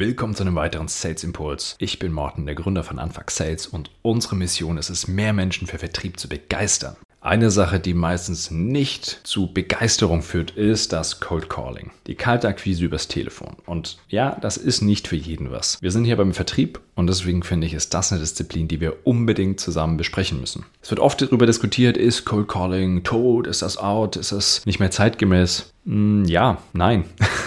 Willkommen zu einem weiteren Sales Impuls. Ich bin Morten, der Gründer von Anfang Sales und unsere Mission ist es, mehr Menschen für Vertrieb zu begeistern. Eine Sache, die meistens nicht zu Begeisterung führt, ist das Cold Calling. Die Kaltakquise übers Telefon. Und ja, das ist nicht für jeden was. Wir sind hier beim Vertrieb und deswegen finde ich, ist das eine Disziplin, die wir unbedingt zusammen besprechen müssen. Es wird oft darüber diskutiert, ist Cold Calling tot, ist das out, ist das nicht mehr zeitgemäß? Hm, ja, nein.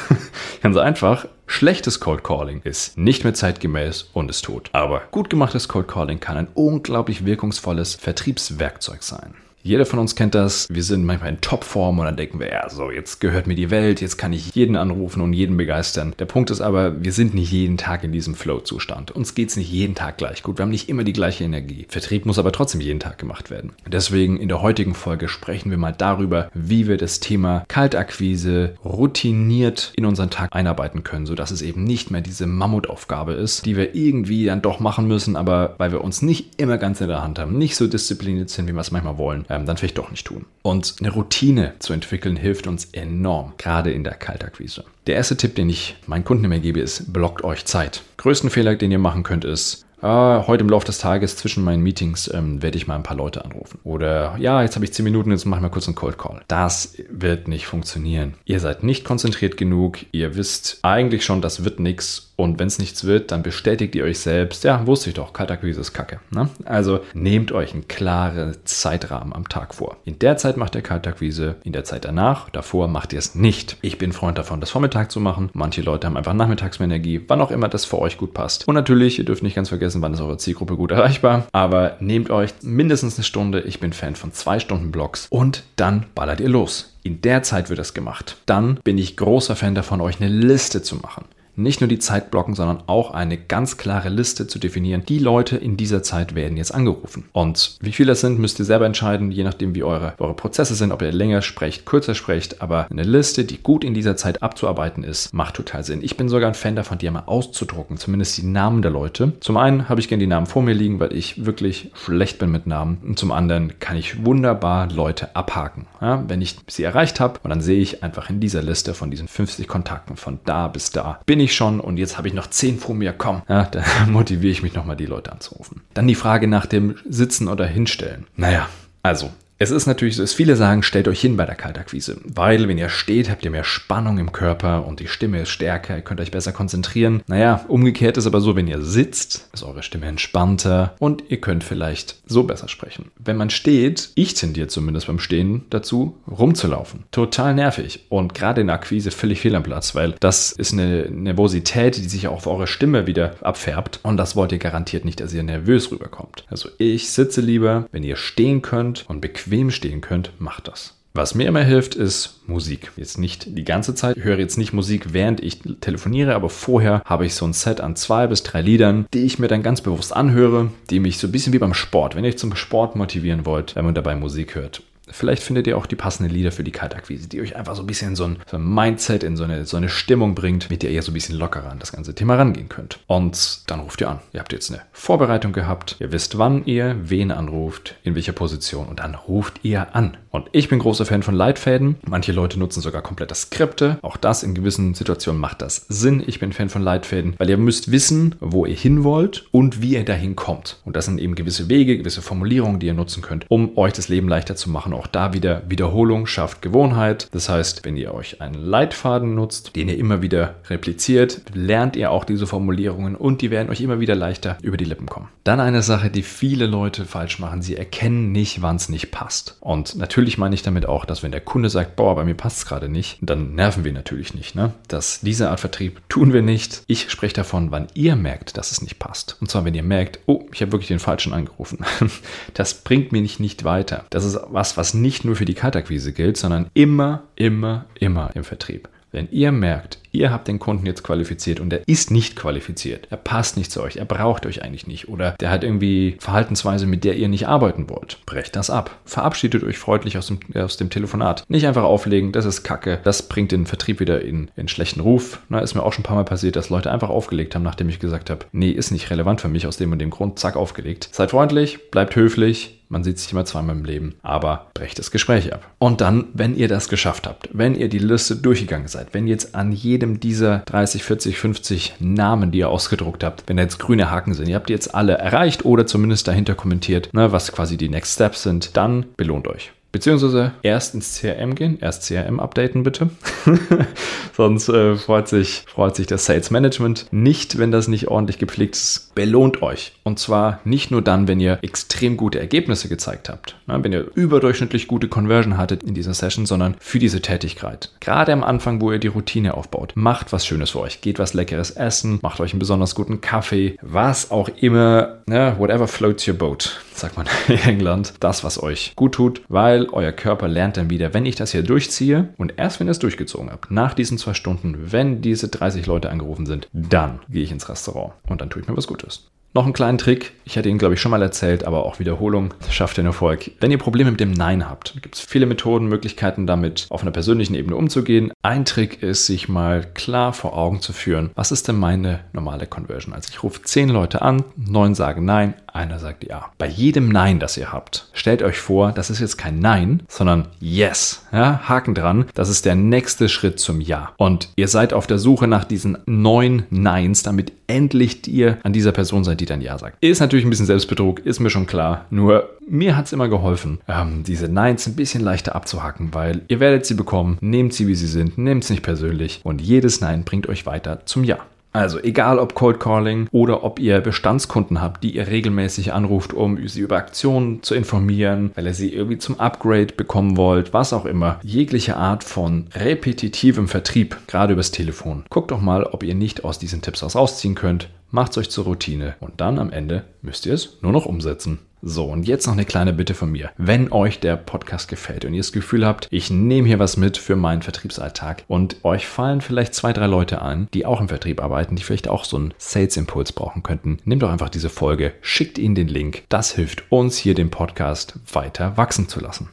Ganz einfach. Schlechtes Cold Calling ist nicht mehr zeitgemäß und ist tot. Aber gut gemachtes Cold Calling kann ein unglaublich wirkungsvolles Vertriebswerkzeug sein. Jeder von uns kennt das. Wir sind manchmal in Topform und dann denken wir, ja, so, jetzt gehört mir die Welt, jetzt kann ich jeden anrufen und jeden begeistern. Der Punkt ist aber, wir sind nicht jeden Tag in diesem Flow-Zustand. Uns geht es nicht jeden Tag gleich gut. Wir haben nicht immer die gleiche Energie. Vertrieb muss aber trotzdem jeden Tag gemacht werden. Deswegen in der heutigen Folge sprechen wir mal darüber, wie wir das Thema Kaltakquise routiniert in unseren Tag einarbeiten können, sodass es eben nicht mehr diese Mammutaufgabe ist, die wir irgendwie dann doch machen müssen, aber weil wir uns nicht immer ganz in der Hand haben, nicht so diszipliniert sind, wie wir es manchmal wollen ähm, dann vielleicht doch nicht tun. Und eine Routine zu entwickeln hilft uns enorm, gerade in der Kaltakquise. Der erste Tipp, den ich meinen Kunden immer gebe, ist, blockt euch Zeit. Größten Fehler, den ihr machen könnt, ist, ah, heute im Laufe des Tages zwischen meinen Meetings ähm, werde ich mal ein paar Leute anrufen. Oder ja, jetzt habe ich 10 Minuten, jetzt mache ich mal kurz einen Cold Call. Das wird nicht funktionieren. Ihr seid nicht konzentriert genug. Ihr wisst eigentlich schon, das wird nichts und wenn es nichts wird, dann bestätigt ihr euch selbst, ja, wusste ich doch, Kaltakquise ist Kacke. Ne? Also nehmt euch einen klaren Zeitrahmen am Tag vor. In der Zeit macht ihr Kaltakquise, in der Zeit danach, davor macht ihr es nicht. Ich bin Freund davon, das Vormittag zu machen. Manche Leute haben einfach nachmittags mehr Energie, wann auch immer das für euch gut passt. Und natürlich, ihr dürft nicht ganz vergessen, wann ist eure Zielgruppe gut erreichbar. Aber nehmt euch mindestens eine Stunde. Ich bin Fan von zwei Stunden Blocks und dann ballert ihr los. In der Zeit wird das gemacht. Dann bin ich großer Fan davon, euch eine Liste zu machen nicht nur die Zeit blocken, sondern auch eine ganz klare Liste zu definieren. Die Leute in dieser Zeit werden jetzt angerufen. Und wie viele das sind, müsst ihr selber entscheiden, je nachdem, wie eure, eure Prozesse sind, ob ihr länger sprecht, kürzer sprecht. Aber eine Liste, die gut in dieser Zeit abzuarbeiten ist, macht total Sinn. Ich bin sogar ein Fan davon, die einmal auszudrucken, zumindest die Namen der Leute. Zum einen habe ich gerne die Namen vor mir liegen, weil ich wirklich schlecht bin mit Namen. Und zum anderen kann ich wunderbar Leute abhaken. Ja, wenn ich sie erreicht habe und dann sehe ich einfach in dieser Liste von diesen 50 Kontakten von da bis da, bin ich ich schon und jetzt habe ich noch zehn vor mir, komm, ja, da motiviere ich mich nochmal, die Leute anzurufen. Dann die Frage nach dem Sitzen oder Hinstellen. Naja, also es ist natürlich so, dass viele sagen, stellt euch hin bei der Kaltakquise, weil wenn ihr steht, habt ihr mehr Spannung im Körper und die Stimme ist stärker, ihr könnt euch besser konzentrieren. Naja, umgekehrt ist aber so, wenn ihr sitzt, ist eure Stimme entspannter und ihr könnt vielleicht so besser sprechen. Wenn man steht, ich tendiere zumindest beim Stehen dazu, rumzulaufen. Total nervig und gerade in der Akquise völlig fehl am Platz, weil das ist eine Nervosität, die sich auch auf eure Stimme wieder abfärbt und das wollt ihr garantiert nicht, dass ihr nervös rüberkommt. Also ich sitze lieber, wenn ihr stehen könnt und bequem bequem stehen könnt, macht das. Was mir immer hilft, ist Musik. Jetzt nicht die ganze Zeit. Ich höre jetzt nicht Musik, während ich telefoniere, aber vorher habe ich so ein Set an zwei bis drei Liedern, die ich mir dann ganz bewusst anhöre, die mich so ein bisschen wie beim Sport, wenn ihr zum Sport motivieren wollt, wenn man dabei Musik hört. Vielleicht findet ihr auch die passenden Lieder für die Kaltakquise, die euch einfach so ein bisschen so ein, so ein Mindset, in so eine, so eine Stimmung bringt, mit der ihr so ein bisschen lockerer an das ganze Thema rangehen könnt. Und dann ruft ihr an. Ihr habt jetzt eine Vorbereitung gehabt. Ihr wisst, wann ihr wen anruft, in welcher Position und dann ruft ihr an. Und ich bin großer Fan von Leitfäden. Manche Leute nutzen sogar komplette Skripte. Auch das in gewissen Situationen macht das Sinn. Ich bin Fan von Leitfäden, weil ihr müsst wissen, wo ihr hin wollt und wie ihr dahin kommt. Und das sind eben gewisse Wege, gewisse Formulierungen, die ihr nutzen könnt, um euch das Leben leichter zu machen auch da wieder Wiederholung schafft Gewohnheit. Das heißt, wenn ihr euch einen Leitfaden nutzt, den ihr immer wieder repliziert, lernt ihr auch diese Formulierungen und die werden euch immer wieder leichter über die Lippen kommen. Dann eine Sache, die viele Leute falsch machen. Sie erkennen nicht, wann es nicht passt. Und natürlich meine ich damit auch, dass wenn der Kunde sagt, boah, bei mir passt es gerade nicht, dann nerven wir natürlich nicht. Ne? Das, diese Art Vertrieb tun wir nicht. Ich spreche davon, wann ihr merkt, dass es nicht passt. Und zwar, wenn ihr merkt, oh, ich habe wirklich den Falschen angerufen. Das bringt mich nicht, nicht weiter. Das ist was, was nicht nur für die Kaltakquise gilt, sondern immer, immer, immer im Vertrieb. Wenn ihr merkt, ihr habt den Kunden jetzt qualifiziert und er ist nicht qualifiziert, er passt nicht zu euch, er braucht euch eigentlich nicht oder der hat irgendwie Verhaltensweise, mit der ihr nicht arbeiten wollt, brecht das ab. Verabschiedet euch freundlich aus dem, aus dem Telefonat. Nicht einfach auflegen, das ist Kacke, das bringt den Vertrieb wieder in, in schlechten Ruf. Na, ist mir auch schon ein paar Mal passiert, dass Leute einfach aufgelegt haben, nachdem ich gesagt habe, nee, ist nicht relevant für mich aus dem und dem Grund, zack, aufgelegt. Seid freundlich, bleibt höflich, man sieht sich immer zweimal im Leben, aber brecht das Gespräch ab. Und dann, wenn ihr das geschafft habt, wenn ihr die Liste durchgegangen seid, wenn jetzt an jedem jedem dieser 30, 40, 50 Namen, die ihr ausgedruckt habt, wenn da jetzt grüne Haken sind, ihr habt die jetzt alle erreicht oder zumindest dahinter kommentiert, ne, was quasi die Next Steps sind, dann belohnt euch. Beziehungsweise erst ins CRM gehen, erst CRM updaten bitte. Sonst äh, freut, sich, freut sich das Sales Management nicht, wenn das nicht ordentlich gepflegt ist. Belohnt euch. Und zwar nicht nur dann, wenn ihr extrem gute Ergebnisse gezeigt habt, ne, wenn ihr überdurchschnittlich gute Conversion hattet in dieser Session, sondern für diese Tätigkeit. Gerade am Anfang, wo ihr die Routine aufbaut, macht was Schönes für euch. Geht was Leckeres essen, macht euch einen besonders guten Kaffee, was auch immer, ne, whatever floats your boat, sagt man in England. Das, was euch gut tut, weil euer Körper lernt dann wieder, wenn ich das hier durchziehe und erst wenn ihr es durchgezogen habt, nach diesen zwei Stunden, wenn diese 30 Leute angerufen sind, dann gehe ich ins Restaurant und dann tue ich mir was Gutes. Noch einen kleinen Trick, ich hatte ihn, glaube ich, schon mal erzählt, aber auch Wiederholung schafft den Erfolg. Wenn ihr Probleme mit dem Nein habt, gibt es viele Methoden, Möglichkeiten damit auf einer persönlichen Ebene umzugehen. Ein Trick ist, sich mal klar vor Augen zu führen, was ist denn meine normale Conversion? Also ich rufe zehn Leute an, neun sagen Nein, einer sagt Ja. Bei jedem Nein, das ihr habt, stellt euch vor, das ist jetzt kein Nein, sondern Yes. Ja, Haken dran, das ist der nächste Schritt zum Ja. Und ihr seid auf der Suche nach diesen neun Neins, damit endlich ihr an dieser Person seid, die dann Ja sagt. Ist natürlich ein bisschen Selbstbetrug, ist mir schon klar. Nur mir hat es immer geholfen, ähm, diese Neins ein bisschen leichter abzuhacken, weil ihr werdet sie bekommen, nehmt sie wie sie sind, nehmt es nicht persönlich und jedes Nein bringt euch weiter zum Ja. Also egal ob Cold Calling oder ob ihr Bestandskunden habt, die ihr regelmäßig anruft, um sie über Aktionen zu informieren, weil ihr sie irgendwie zum Upgrade bekommen wollt, was auch immer. Jegliche Art von repetitivem Vertrieb, gerade übers Telefon. Guckt doch mal, ob ihr nicht aus diesen Tipps was rausziehen könnt. Macht's euch zur Routine und dann am Ende müsst ihr es nur noch umsetzen. So, und jetzt noch eine kleine Bitte von mir. Wenn euch der Podcast gefällt und ihr das Gefühl habt, ich nehme hier was mit für meinen Vertriebsalltag und euch fallen vielleicht zwei, drei Leute ein, die auch im Vertrieb arbeiten, die vielleicht auch so einen Sales-Impuls brauchen könnten, nehmt doch einfach diese Folge, schickt ihnen den Link. Das hilft uns hier, den Podcast weiter wachsen zu lassen.